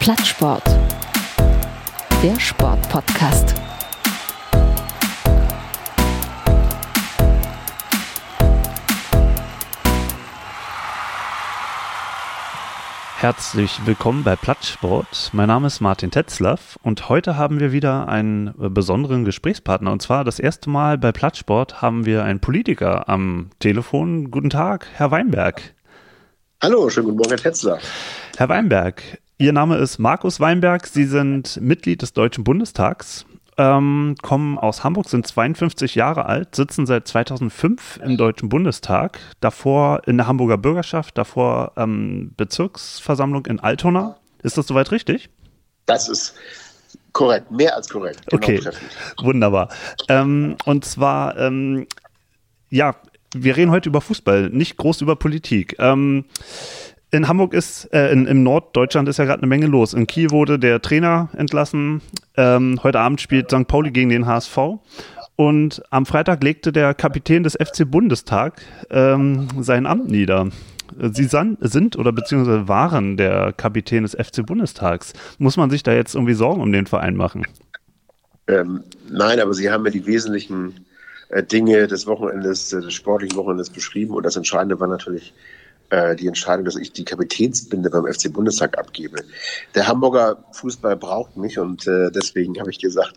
Plattsport. Der Sportpodcast. Herzlich willkommen bei Plattsport. Mein Name ist Martin Tetzlaff und heute haben wir wieder einen besonderen Gesprächspartner. Und zwar das erste Mal bei Plattsport haben wir einen Politiker am Telefon. Guten Tag, Herr Weinberg. Hallo, schönen guten Morgen, Herr Tetzlaff. Herr Weinberg, Ihr Name ist Markus Weinberg. Sie sind Mitglied des Deutschen Bundestags, ähm, kommen aus Hamburg, sind 52 Jahre alt, sitzen seit 2005 im Deutschen Bundestag, davor in der Hamburger Bürgerschaft, davor ähm, Bezirksversammlung in Altona. Ist das soweit richtig? Das ist korrekt, mehr als korrekt. Genau okay, treffend. wunderbar. Ähm, und zwar, ähm, ja, wir reden heute über Fußball, nicht groß über Politik. Ähm, in Hamburg ist, äh, in, im Norddeutschland ist ja gerade eine Menge los. In Kiel wurde der Trainer entlassen. Ähm, heute Abend spielt St. Pauli gegen den HSV. Und am Freitag legte der Kapitän des FC Bundestag ähm, sein Amt nieder. Sie sind oder beziehungsweise waren der Kapitän des FC Bundestags. Muss man sich da jetzt irgendwie Sorgen um den Verein machen? Ähm, nein, aber Sie haben ja die wesentlichen äh, Dinge des Wochenendes, äh, des sportlichen Wochenendes beschrieben. Und das Entscheidende war natürlich äh, die Entscheidung, dass ich die Kapitänsbinde beim FC Bundestag abgebe. Der Hamburger Fußball braucht mich und äh, deswegen habe ich gesagt,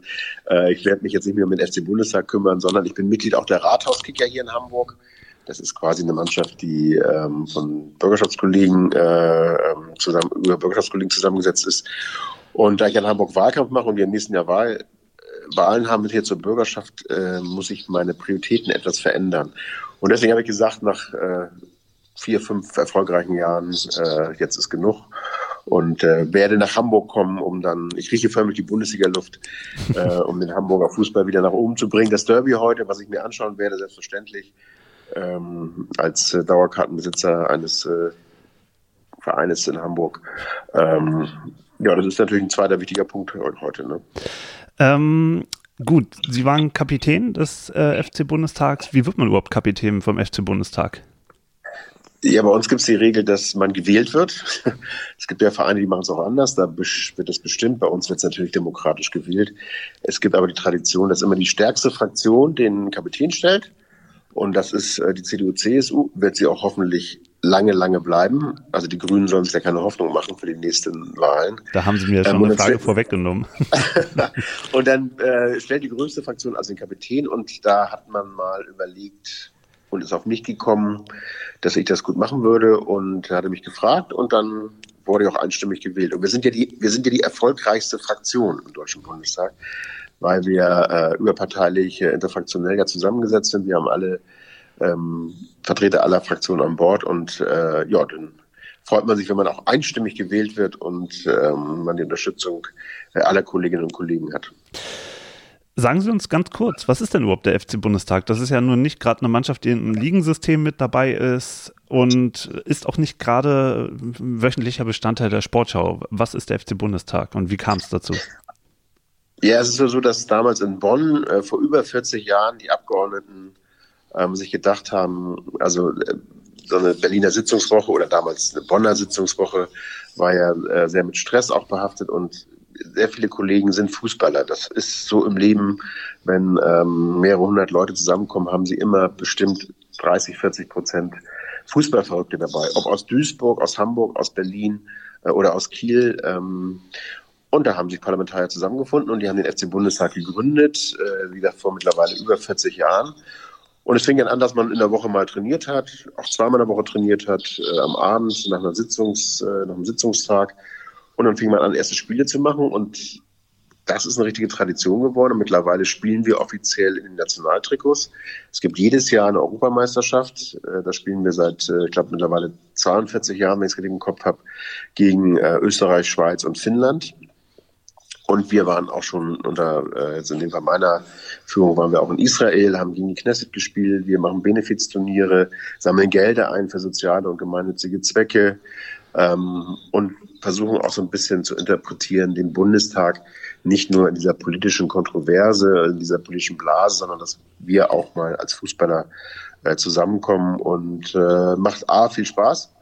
äh, ich werde mich jetzt nicht mehr um den FC Bundestag kümmern, sondern ich bin Mitglied auch der Rathauskicker hier in Hamburg. Das ist quasi eine Mannschaft, die ähm, von Bürgerschaftskollegen äh, ähm, zusammen, über Bürgerschaftskollegen zusammengesetzt ist. Und da ich in Hamburg Wahlkampf mache und wir im nächsten Jahr Wahl, äh, Wahlen haben hier zur Bürgerschaft, äh, muss ich meine Prioritäten etwas verändern. Und deswegen habe ich gesagt, nach äh, vier, fünf erfolgreichen Jahren, äh, jetzt ist genug. Und äh, werde nach Hamburg kommen, um dann, ich rieche förmlich die Bundesliga-Luft, äh, um den Hamburger Fußball wieder nach oben zu bringen. Das Derby heute, was ich mir anschauen werde, selbstverständlich, ähm, als äh, Dauerkartenbesitzer eines äh, Vereines in Hamburg. Ähm, ja, das ist natürlich ein zweiter wichtiger Punkt heute. Ne? Ähm, gut, Sie waren Kapitän des äh, FC Bundestags. Wie wird man überhaupt Kapitän vom FC Bundestag? Ja, bei uns gibt es die Regel, dass man gewählt wird. Es gibt ja Vereine, die machen es auch anders, da wird es bestimmt. Bei uns wird es natürlich demokratisch gewählt. Es gibt aber die Tradition, dass immer die stärkste Fraktion den Kapitän stellt. Und das ist äh, die CDU-CSU, wird sie auch hoffentlich lange, lange bleiben. Also die Grünen sollen sich ja keine Hoffnung machen für die nächsten Wahlen. Da haben Sie mir schon ähm, eine Frage vorweggenommen. und dann äh, stellt die größte Fraktion also den Kapitän und da hat man mal überlegt, und ist auf mich gekommen, dass ich das gut machen würde und hatte mich gefragt und dann wurde ich auch einstimmig gewählt. Und wir sind ja die, wir sind ja die erfolgreichste Fraktion im Deutschen Bundestag, weil wir äh, überparteilich, äh, interfraktionell ja zusammengesetzt sind. Wir haben alle ähm, Vertreter aller Fraktionen an Bord und äh, ja, dann freut man sich, wenn man auch einstimmig gewählt wird und ähm, man die Unterstützung äh, aller Kolleginnen und Kollegen hat. Sagen Sie uns ganz kurz, was ist denn überhaupt der FC Bundestag? Das ist ja nun nicht gerade eine Mannschaft, die im Ligensystem mit dabei ist und ist auch nicht gerade wöchentlicher Bestandteil der Sportschau. Was ist der FC Bundestag und wie kam es dazu? Ja, es ist so, dass damals in Bonn äh, vor über 40 Jahren die Abgeordneten ähm, sich gedacht haben, also äh, so eine Berliner Sitzungswoche oder damals eine Bonner Sitzungswoche war ja äh, sehr mit Stress auch behaftet und sehr viele Kollegen sind Fußballer. Das ist so im Leben, wenn ähm, mehrere hundert Leute zusammenkommen, haben sie immer bestimmt 30, 40 Prozent Fußballverrückte dabei. Ob aus Duisburg, aus Hamburg, aus Berlin äh, oder aus Kiel. Ähm, und da haben sich Parlamentarier zusammengefunden und die haben den FC Bundestag gegründet, äh, wie gesagt, vor mittlerweile über 40 Jahren. Und es fing dann an, dass man in der Woche mal trainiert hat, auch zweimal in der Woche trainiert hat, äh, am Abend nach einer Sitzungs, äh, nach einem Sitzungstag und dann fing man an, erste Spiele zu machen und das ist eine richtige Tradition geworden. mittlerweile spielen wir offiziell in den Nationaltrikots. Es gibt jedes Jahr eine Europameisterschaft. Äh, da spielen wir seit, äh, ich glaube, mittlerweile 42 Jahren, wenn ich es richtig im Kopf habe, gegen äh, Österreich, Schweiz und Finnland. Und wir waren auch schon unter, jetzt in dem Fall meiner Führung, waren wir auch in Israel, haben gegen die Knesset gespielt. Wir machen Benefizturniere, sammeln Gelder ein für soziale und gemeinnützige Zwecke ähm, und versuchen auch so ein bisschen zu interpretieren, den Bundestag nicht nur in dieser politischen Kontroverse, in dieser politischen Blase, sondern dass wir auch mal als Fußballer äh, zusammenkommen und äh, macht A viel Spaß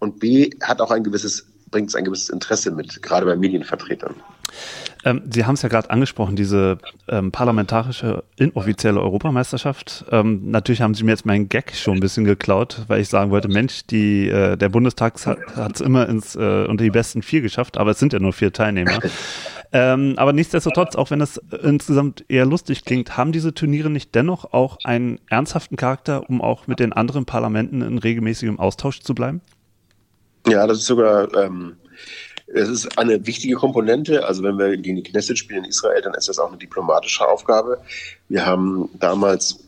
und B hat auch ein gewisses bringt es ein gewisses Interesse mit, gerade bei Medienvertretern. Ähm, Sie haben es ja gerade angesprochen, diese ähm, parlamentarische inoffizielle Europameisterschaft. Ähm, natürlich haben Sie mir jetzt meinen Gag schon ein bisschen geklaut, weil ich sagen wollte, Mensch, die, äh, der Bundestag hat es immer ins, äh, unter die besten vier geschafft, aber es sind ja nur vier Teilnehmer. Ähm, aber nichtsdestotrotz, auch wenn es insgesamt eher lustig klingt, haben diese Turniere nicht dennoch auch einen ernsthaften Charakter, um auch mit den anderen Parlamenten in regelmäßigem Austausch zu bleiben? Ja, das ist sogar ähm, es ist eine wichtige Komponente. Also wenn wir gegen die Knesset spielen in Israel, dann ist das auch eine diplomatische Aufgabe. Wir haben damals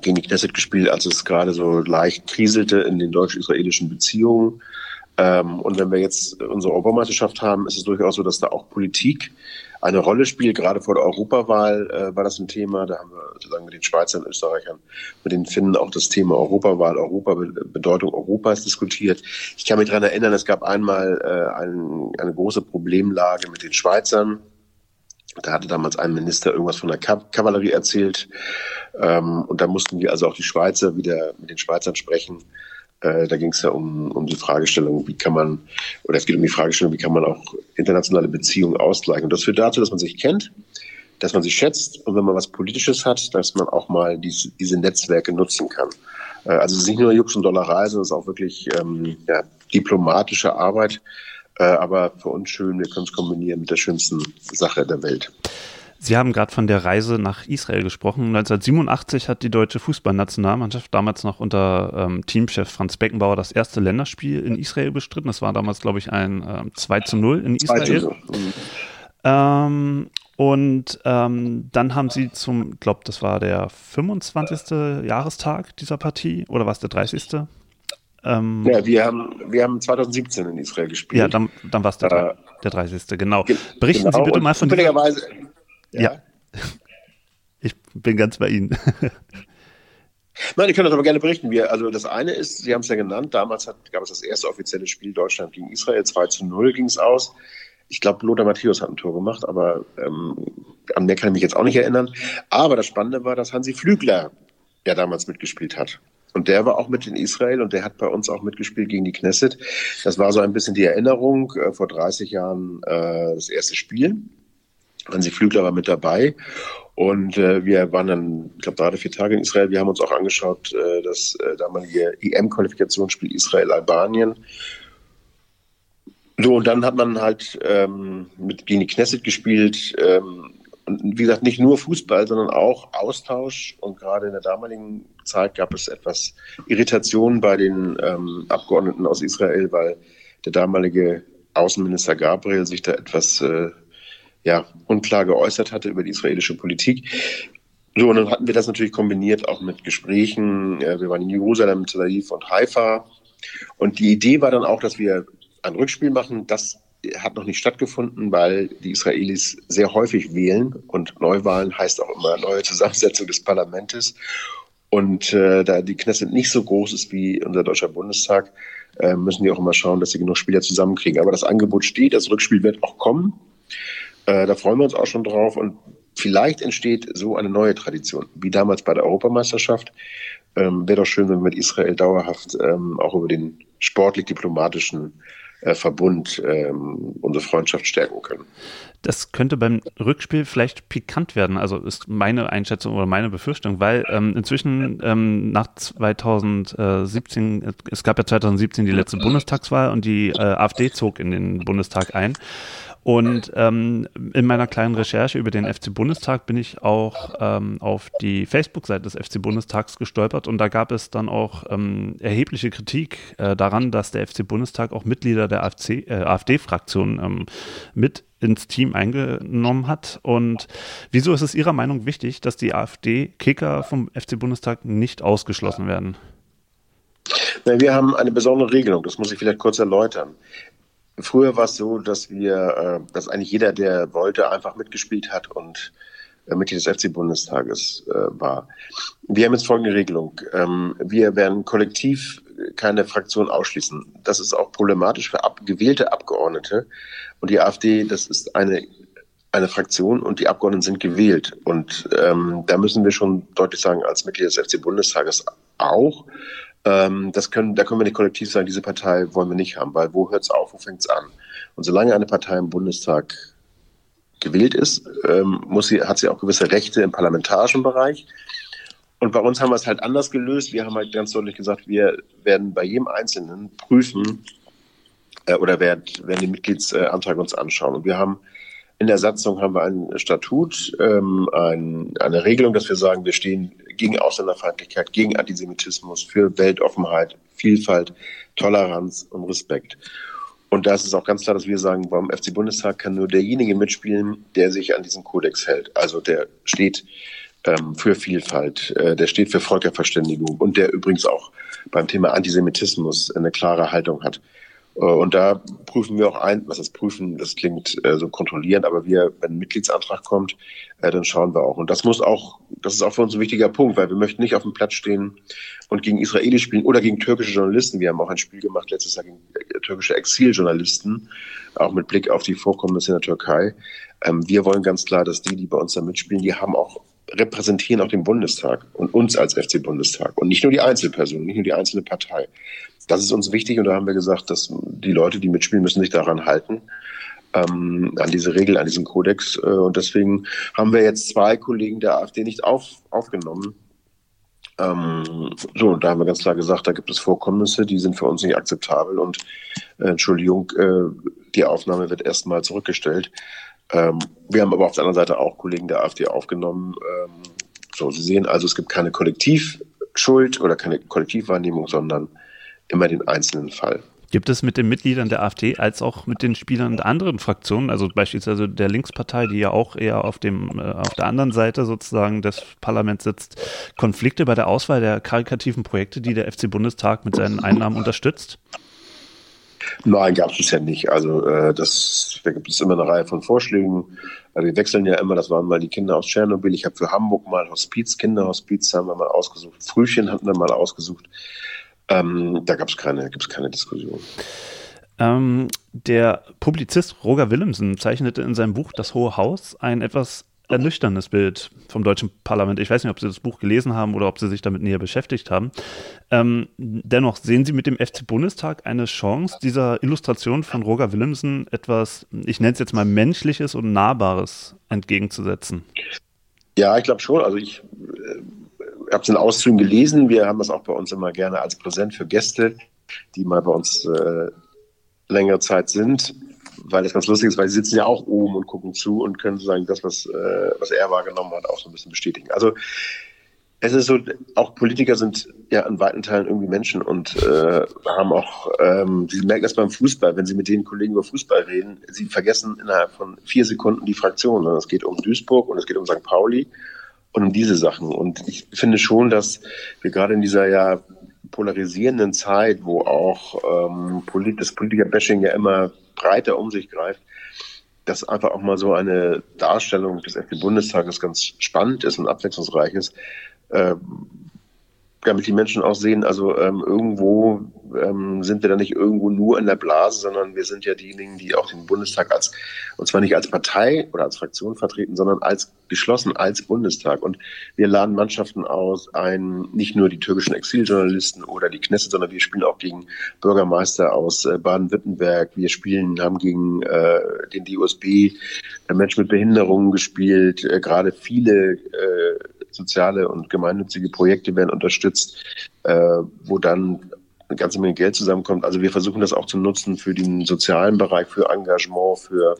gegen die Knesset gespielt, als es gerade so leicht kriselte in den deutsch-israelischen Beziehungen. Ähm, und wenn wir jetzt unsere Europameisterschaft haben, ist es durchaus so, dass da auch Politik eine Rolle spielt. Gerade vor der Europawahl äh, war das ein Thema. Da haben wir sozusagen mit den Schweizern, Österreichern, mit den Finnen auch das Thema Europawahl, Europa, Bedeutung Europas diskutiert. Ich kann mich daran erinnern, es gab einmal äh, ein, eine große Problemlage mit den Schweizern. Da hatte damals ein Minister irgendwas von der Kavallerie erzählt. Ähm, und da mussten wir also auch die Schweizer wieder mit den Schweizern sprechen äh, da ging es ja um, um die Fragestellung, wie kann man, oder es geht um die Fragestellung, wie kann man auch internationale Beziehungen ausgleichen. Und das führt dazu, dass man sich kennt, dass man sich schätzt und wenn man was Politisches hat, dass man auch mal diese, diese Netzwerke nutzen kann. Äh, also es ist nicht nur Jux und Dollerei, sondern es ist auch wirklich ähm, ja, diplomatische Arbeit. Äh, aber für uns schön, wir können es kombinieren mit der schönsten Sache der Welt. Sie haben gerade von der Reise nach Israel gesprochen. 1987 hat die deutsche Fußballnationalmannschaft damals noch unter ähm, Teamchef Franz Beckenbauer das erste Länderspiel in Israel bestritten. Das war damals, glaube ich, ein ähm, 2 zu 0 in Israel. Mhm. Ähm, und ähm, dann haben sie zum, ich glaube, das war der 25. Jahrestag dieser Partie oder war es der 30.? Ähm, ja, wir haben, wir haben 2017 in Israel gespielt. Ja, dann, dann war es der, äh, der 30. Genau. Berichten genau. Sie bitte mal von zufälligerweise, ja. ja. Ich bin ganz bei Ihnen. Nein, ich kann das aber gerne berichten. Wir, also das eine ist, Sie haben es ja genannt, damals hat, gab es das erste offizielle Spiel Deutschland gegen Israel, 2 zu 0 ging es aus. Ich glaube, Lothar Matthäus hat ein Tor gemacht, aber ähm, an mehr kann ich mich jetzt auch nicht erinnern. Aber das Spannende war, dass Hansi Flügler ja damals mitgespielt hat. Und der war auch mit in Israel und der hat bei uns auch mitgespielt gegen die Knesset. Das war so ein bisschen die Erinnerung, äh, vor 30 Jahren äh, das erste Spiel. Hansi Flügler war mit dabei. Und äh, wir waren dann, ich glaube, drei vier Tage in Israel. Wir haben uns auch angeschaut, äh, das äh, damalige EM-Qualifikationsspiel Israel-Albanien. So, und dann hat man halt ähm, mit gegen Knesset gespielt. Ähm, und wie gesagt, nicht nur Fußball, sondern auch Austausch. Und gerade in der damaligen Zeit gab es etwas Irritation bei den ähm, Abgeordneten aus Israel, weil der damalige Außenminister Gabriel sich da etwas äh, ja, unklar geäußert hatte über die israelische Politik. So, und dann hatten wir das natürlich kombiniert auch mit Gesprächen. Wir waren in Jerusalem, Tel Aviv und Haifa. Und die Idee war dann auch, dass wir ein Rückspiel machen. Das hat noch nicht stattgefunden, weil die Israelis sehr häufig wählen und Neuwahlen heißt auch immer neue Zusammensetzung des Parlaments. Und äh, da die Knesset nicht so groß ist wie unser deutscher Bundestag, äh, müssen die auch immer schauen, dass sie genug Spieler zusammenkriegen. Aber das Angebot steht, das Rückspiel wird auch kommen. Äh, da freuen wir uns auch schon drauf. Und vielleicht entsteht so eine neue Tradition, wie damals bei der Europameisterschaft. Ähm, Wäre doch schön, wenn wir mit Israel dauerhaft ähm, auch über den sportlich-diplomatischen äh, Verbund ähm, unsere Freundschaft stärken können. Das könnte beim Rückspiel vielleicht pikant werden, also ist meine Einschätzung oder meine Befürchtung, weil ähm, inzwischen ähm, nach 2017, es gab ja 2017 die letzte Bundestagswahl und die äh, AfD zog in den Bundestag ein. Und ähm, in meiner kleinen Recherche über den FC Bundestag bin ich auch ähm, auf die Facebook-Seite des FC Bundestags gestolpert und da gab es dann auch ähm, erhebliche Kritik äh, daran, dass der FC Bundestag auch Mitglieder der AfD, äh, AfD-Fraktion ähm, mit ins Team eingenommen hat. Und wieso ist es Ihrer Meinung wichtig, dass die AfD-Kicker vom FC Bundestag nicht ausgeschlossen werden? Wir haben eine besondere Regelung, das muss ich vielleicht kurz erläutern. Früher war es so, dass wir, äh, dass eigentlich jeder, der wollte, einfach mitgespielt hat und äh, Mitglied des FC-Bundestages äh, war. Wir haben jetzt folgende Regelung. Ähm, wir werden kollektiv keine Fraktion ausschließen. Das ist auch problematisch für ab, gewählte Abgeordnete. Und die AfD, das ist eine, eine Fraktion und die Abgeordneten sind gewählt. Und ähm, da müssen wir schon deutlich sagen, als Mitglied des FC-Bundestages auch, Ähm, das können, da können wir nicht kollektiv sagen, diese Partei wollen wir nicht haben, weil wo hört es auf, wo fängt es an? Und solange eine Partei im Bundestag gewählt ist, ähm, muss sie, hat sie auch gewisse Rechte im parlamentarischen Bereich. Und bei uns haben wir es halt anders gelöst. Wir haben halt ganz deutlich gesagt, wir werden bei jedem Einzelnen prüfen äh, oder werden, werden den Mitgliedsantrag uns anschauen. Und wir haben in der Satzung haben wir ein Statut, ähm, ein, eine Regelung, dass wir sagen, wir stehen gegen Ausländerfeindlichkeit, gegen Antisemitismus, für Weltoffenheit, Vielfalt, Toleranz und Respekt. Und da ist es auch ganz klar, dass wir sagen, beim FC Bundestag kann nur derjenige mitspielen, der sich an diesen Kodex hält. Also der steht ähm, für Vielfalt, äh, der steht für Völkerverständigung und der übrigens auch beim Thema Antisemitismus eine klare Haltung hat. Äh, und da prüfen wir auch ein, was das prüfen, das klingt äh, so kontrollierend, aber wir, wenn ein Mitgliedsantrag kommt, äh, dann schauen wir auch. Und das muss auch, das ist auch für uns ein wichtiger Punkt, weil wir möchten nicht auf dem Platz stehen und gegen Israeli spielen oder gegen türkische Journalisten. Wir haben auch ein Spiel gemacht letztes Jahr gegen äh, türkische Exiljournalisten, auch mit Blick auf die Vorkommnisse in der Türkei. Ähm, wir wollen ganz klar, dass die, die bei uns da mitspielen, die haben auch repräsentieren auch den Bundestag und uns als FC Bundestag und nicht nur die Einzelperson, nicht nur die einzelne Partei. Das ist uns wichtig und da haben wir gesagt, dass die Leute, die mitspielen, müssen sich daran halten, ähm, an diese Regel, an diesen Kodex. Äh, und deswegen haben wir jetzt zwei Kollegen der AfD nicht auf, aufgenommen. Ähm, so, da haben wir ganz klar gesagt, da gibt es Vorkommnisse, die sind für uns nicht akzeptabel und äh, Entschuldigung, äh, die Aufnahme wird erstmal zurückgestellt. Ähm, wir haben aber auf der anderen Seite auch Kollegen der AfD aufgenommen. Ähm, so, Sie sehen also, es gibt keine Kollektivschuld oder keine Kollektivwahrnehmung, sondern immer den einzelnen Fall. Gibt es mit den Mitgliedern der AfD als auch mit den Spielern der anderen Fraktionen, also beispielsweise der Linkspartei, die ja auch eher auf, dem, äh, auf der anderen Seite sozusagen des Parlaments sitzt, Konflikte bei der Auswahl der karikativen Projekte, die der FC Bundestag mit seinen Einnahmen unterstützt? Nein, gab es bisher nicht. Also äh, das, da gibt es immer eine Reihe von Vorschlägen. Also wir wechseln ja immer, das waren mal die Kinder aus Tschernobyl. Ich habe für Hamburg mal Hospiz, Kinderhospiz haben wir mal ausgesucht. Frühchen hatten wir mal ausgesucht. Ähm, da gab es keine, gibt's keine Diskussion. Ähm, der Publizist Roger Willemsen zeichnete in seinem Buch Das Hohe Haus ein etwas ernüchterndes Bild vom deutschen Parlament. Ich weiß nicht, ob Sie das Buch gelesen haben oder ob Sie sich damit näher beschäftigt haben. Ähm, dennoch sehen Sie mit dem FC Bundestag eine Chance, dieser Illustration von Roger Willemsen etwas, ich nenne es jetzt mal Menschliches und Nahbares entgegenzusetzen. Ja, ich glaube schon. Also ich äh, habe es in Auszügen gelesen. Wir haben das auch bei uns immer gerne als Präsent für Gäste, die mal bei uns äh, längere Zeit sind, weil das ganz lustig ist, weil sie sitzen ja auch oben und gucken zu und können sozusagen das, was, äh, was er wahrgenommen hat, auch so ein bisschen bestätigen. Also es ist so, auch Politiker sind ja in weiten Teilen irgendwie Menschen und äh, haben auch, ähm, sie merken das beim Fußball, wenn sie mit den Kollegen über Fußball reden, sie vergessen innerhalb von vier Sekunden die Fraktion. Es geht um Duisburg und es geht um St. Pauli und um diese Sachen. Und ich finde schon, dass wir gerade in dieser ja polarisierenden Zeit, wo auch ähm, Polit das Politiker-Bashing ja immer breiter um sich greift, dass einfach auch mal so eine Darstellung des FD-Bundestages ganz spannend ist und abwechslungsreich ist. Äh, damit die Menschen auch sehen, also ähm, irgendwo sind wir da nicht irgendwo nur in der Blase, sondern wir sind ja diejenigen, die auch den Bundestag als, und zwar nicht als Partei oder als Fraktion vertreten, sondern als geschlossen als Bundestag. Und wir laden Mannschaften aus, ein, nicht nur die türkischen Exiljournalisten oder die Knesset, sondern wir spielen auch gegen Bürgermeister aus äh, Baden-Württemberg. Wir spielen, haben gegen äh, den DUSB äh, Menschen mit Behinderungen gespielt, äh, gerade viele äh, soziale und gemeinnützige Projekte werden unterstützt, äh, wo dann eine ganze Menge Geld zusammenkommt. Also wir versuchen das auch zu nutzen für den sozialen Bereich, für Engagement, für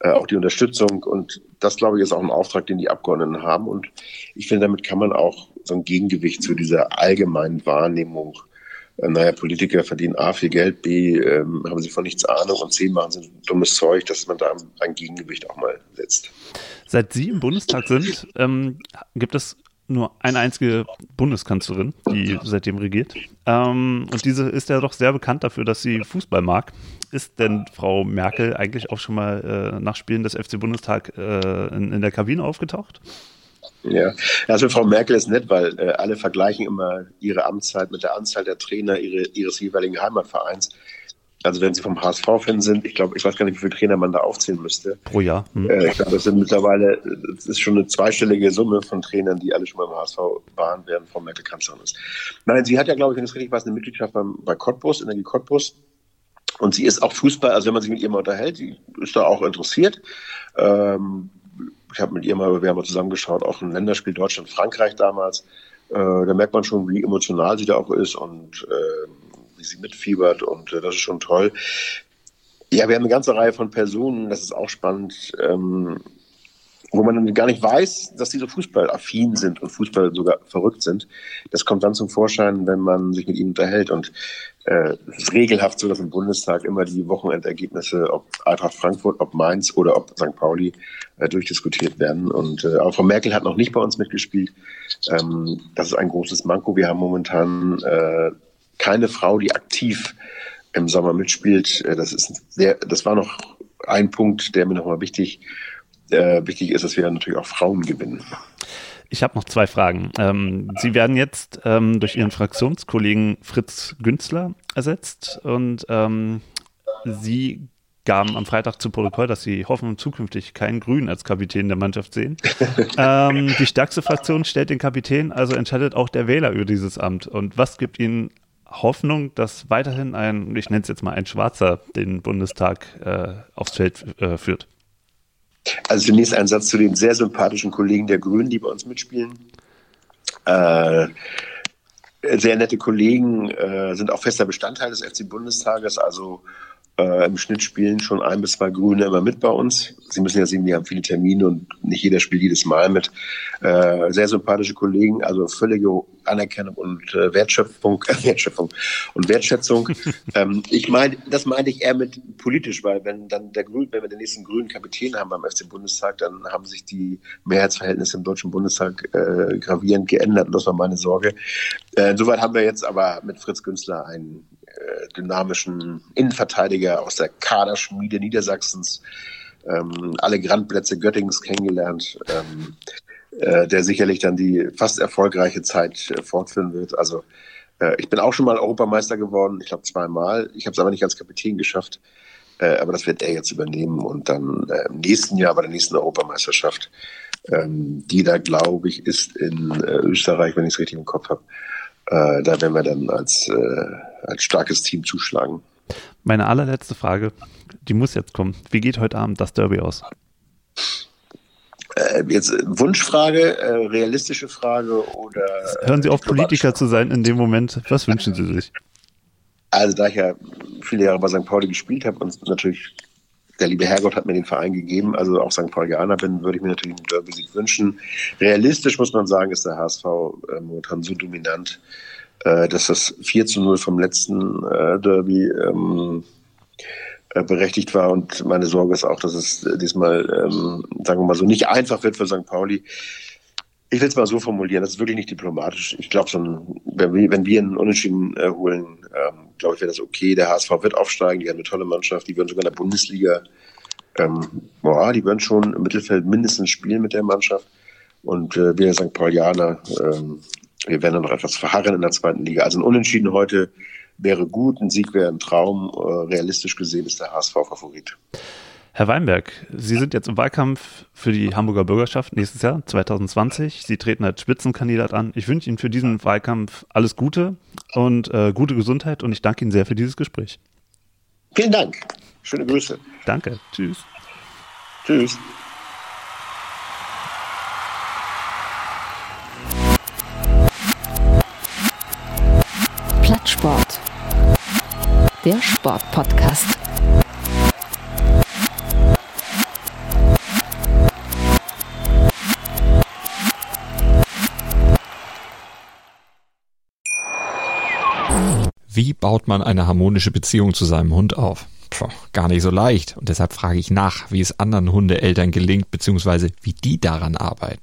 äh, auch die Unterstützung. Und das, glaube ich, ist auch ein Auftrag, den die Abgeordneten haben. Und ich finde, damit kann man auch so ein Gegengewicht zu dieser allgemeinen Wahrnehmung äh, naja, Politiker verdienen A viel Geld, B ähm, haben sie von nichts Ahnung und C machen sie dummes Zeug, dass man da ein Gegengewicht auch mal setzt. Seit Sie im Bundestag sind, ähm, gibt es nur eine einzige Bundeskanzlerin, die seitdem regiert. Ähm, und diese ist ja doch sehr bekannt dafür, dass sie Fußball mag. Ist denn Frau Merkel eigentlich auch schon mal äh, nach Spielen des FC Bundestag äh, in, in der Kabine aufgetaucht? Ja, also Frau Merkel ist nett, weil äh, alle vergleichen immer ihre Amtszeit mit der Anzahl der Trainer ihre, ihres jeweiligen Heimatvereins. Also wenn sie vom HSV-Fan sind, ich glaube, ich weiß gar nicht, wie viele Trainer man da aufzählen müsste. Pro Jahr. Hm. Äh, ich glaube, das sind mittlerweile, das ist schon eine zweistellige Summe von Trainern, die alle schon beim HSV waren, während Frau Merkel Kanzlerin ist. Nein, sie hat ja, glaube ich, wenn es richtig war, eine Mitgliedschaft beim, bei Cottbus, Energie Cottbus. Und sie ist auch Fußball, also wenn man sich mit ihr mal unterhält, sie ist da auch interessiert. Ähm, ich habe mit ihr mal, wir haben mal zusammengeschaut, auch ein Länderspiel Deutschland, Frankreich damals. Äh, da merkt man schon, wie emotional sie da auch ist und äh, wie sie mitfiebert und äh, das ist schon toll. Ja, wir haben eine ganze Reihe von Personen, das ist auch spannend, ähm, wo man dann gar nicht weiß, dass die so fußballaffin sind und Fußball sogar verrückt sind. Das kommt dann zum Vorschein, wenn man sich mit ihnen unterhält. Und äh, es ist regelhaft so, dass im Bundestag immer die Wochenendergebnisse, ob Eintracht Frankfurt, ob Mainz oder ob St. Pauli, äh, durchdiskutiert werden. Und äh, auch Frau Merkel hat noch nicht bei uns mitgespielt. Ähm, das ist ein großes Manko. Wir haben momentan äh, keine Frau, die aktiv im Sommer mitspielt. Äh, das ist sehr, das war noch ein Punkt, der mir nochmal wichtig, äh, wichtig ist, dass wir natürlich auch Frauen gewinnen. Ich habe noch zwei Fragen. Ähm, Sie werden jetzt ähm, durch Ihren Fraktionskollegen Fritz Günzler ersetzt und ähm, Sie gaben am Freitag zu Protokoll, dass Sie hoffen, zukünftig keinen Grünen als Kapitän der Mannschaft sehen. ähm, die stärkste Fraktion stellt den Kapitän, also entscheidet auch der Wähler über dieses Amt. Und was gibt Ihnen Hoffnung, dass weiterhin ein, ich nenne es jetzt mal ein Schwarzer, den Bundestag äh, aufs Feld äh, führt? Also zunächst ein Satz zu den sehr sympathischen Kollegen der Grünen, die bei uns mitspielen. Äh, sehr nette Kollegen äh, sind auch fester Bestandteil des FC Bundestages. Also äh, Im Schnitt spielen schon ein bis zwei Grüne immer mit bei uns. Sie müssen ja sehen, wir haben viele Termine und nicht jeder spielt jedes Mal mit. Äh, sehr sympathische Kollegen, also völlige Anerkennung und äh, Wertschöpfung, Wertschöpfung und Wertschätzung. ähm, ich meine, das meinte ich eher mit politisch, weil wenn dann der Grün, wenn wir den nächsten grünen Kapitän haben beim FC Bundestag, dann haben sich die Mehrheitsverhältnisse im Deutschen Bundestag äh, gravierend geändert und das war meine Sorge. Äh, insoweit haben wir jetzt aber mit Fritz Günzler einen dynamischen Innenverteidiger aus der Kaderschmiede Niedersachsens, ähm, alle Grandplätze Göttingens kennengelernt, ähm, äh, der sicherlich dann die fast erfolgreiche Zeit äh, fortführen wird. Also äh, ich bin auch schon mal Europameister geworden, ich glaube zweimal. Ich habe es aber nicht als Kapitän geschafft. Äh, aber das wird er jetzt übernehmen und dann äh, im nächsten Jahr bei der nächsten Europameisterschaft, ähm, die da glaube ich ist in Österreich, wenn ich es richtig im Kopf habe, äh, da werden wir dann als, äh, als starkes Team zuschlagen. Meine allerletzte Frage, die muss jetzt kommen. Wie geht heute Abend das Derby aus? Äh, jetzt äh, Wunschfrage, äh, realistische Frage oder. Hören Sie auf, Politiker zu sein in dem Moment. Was wünschen Sie sich? Also, da ich ja viele Jahre bei St. Pauli gespielt habe und natürlich der liebe Herrgott hat mir den Verein gegeben, also auch St. Paulianer bin, würde ich mir natürlich einen Derby-Sieg wünschen. Realistisch muss man sagen, ist der HSV äh, momentan so dominant, äh, dass das 4 zu 0 vom letzten äh, Derby ähm, äh, berechtigt war. Und meine Sorge ist auch, dass es diesmal, ähm, sagen wir mal so, nicht einfach wird für St. Pauli. Ich will es mal so formulieren, das ist wirklich nicht diplomatisch. Ich glaube, so wenn, wir, wenn wir einen Unentschieden äh, holen, ähm, glaube ich, wäre das okay. Der HSV wird aufsteigen, die haben eine tolle Mannschaft, die würden sogar in der Bundesliga, ähm, boah, die würden schon im Mittelfeld mindestens spielen mit der Mannschaft. Und äh, wir St. Paulianer, ähm, wir werden dann noch etwas verharren in der zweiten Liga. Also ein Unentschieden heute wäre gut, ein Sieg wäre ein Traum. Äh, realistisch gesehen ist der HSV Favorit. Herr Weinberg, Sie sind jetzt im Wahlkampf für die Hamburger Bürgerschaft nächstes Jahr, 2020. Sie treten als Spitzenkandidat an. Ich wünsche Ihnen für diesen Wahlkampf alles Gute und äh, gute Gesundheit und ich danke Ihnen sehr für dieses Gespräch. Vielen Dank. Schöne Grüße. Danke. Tschüss. Tschüss. Plattsport. Der Sportpodcast. Wie baut man eine harmonische Beziehung zu seinem Hund auf? Puh, gar nicht so leicht. Und deshalb frage ich nach, wie es anderen Hundeeltern gelingt, beziehungsweise wie die daran arbeiten.